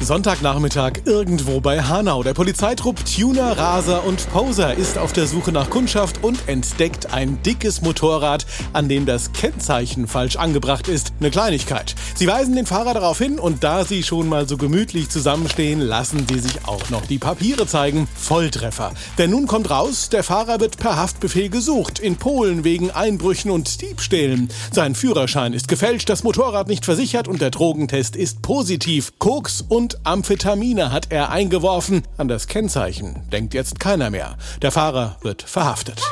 Sonntagnachmittag irgendwo bei Hanau. Der Polizeitrupp Tuner, Raser und Poser ist auf der Suche nach Kundschaft und entdeckt ein dickes Motorrad, an dem das Kennzeichen falsch angebracht ist. Eine Kleinigkeit. Sie weisen den Fahrer darauf hin und da sie schon mal so gemütlich zusammenstehen, lassen sie sich auch noch die Papiere zeigen. Volltreffer. Denn nun kommt raus, der Fahrer wird per Haftbefehl gesucht. In Polen wegen Einbrüchen und Diebstählen. Sein Führerschein ist gefälscht, das Motorrad nicht versichert und der Drogentest ist positiv. Koks und Amphetamine hat er eingeworfen. An das Kennzeichen denkt jetzt keiner mehr. Der Fahrer wird verhaftet.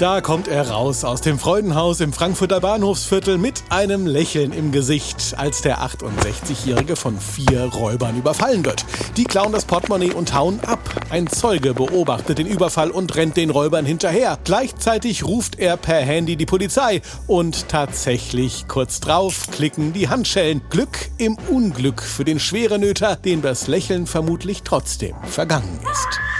Da kommt er raus aus dem Freudenhaus im Frankfurter Bahnhofsviertel mit einem Lächeln im Gesicht, als der 68-Jährige von vier Räubern überfallen wird. Die klauen das Portemonnaie und hauen ab. Ein Zeuge beobachtet den Überfall und rennt den Räubern hinterher. Gleichzeitig ruft er per Handy die Polizei und tatsächlich kurz drauf klicken die Handschellen. Glück im Unglück für den Schwerenöter, dem das Lächeln vermutlich trotzdem vergangen ist.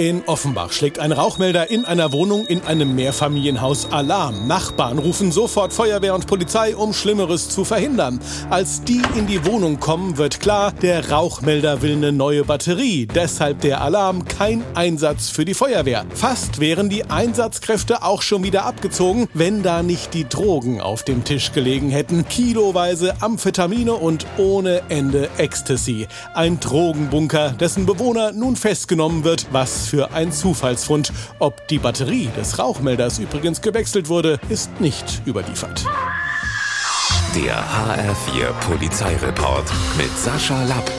In Offenbach schlägt ein Rauchmelder in einer Wohnung in einem Mehrfamilienhaus Alarm. Nachbarn rufen sofort Feuerwehr und Polizei, um Schlimmeres zu verhindern. Als die in die Wohnung kommen, wird klar, der Rauchmelder will eine neue Batterie. Deshalb der Alarm, kein Einsatz für die Feuerwehr. Fast wären die Einsatzkräfte auch schon wieder abgezogen, wenn da nicht die Drogen auf dem Tisch gelegen hätten. Kiloweise Amphetamine und ohne Ende Ecstasy. Ein Drogenbunker, dessen Bewohner nun festgenommen wird, was für ein Zufallsfund. Ob die Batterie des Rauchmelders übrigens gewechselt wurde, ist nicht überliefert. Der HR4 Polizeireport mit Sascha Lapp.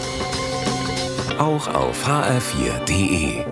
Auch auf hr4.de.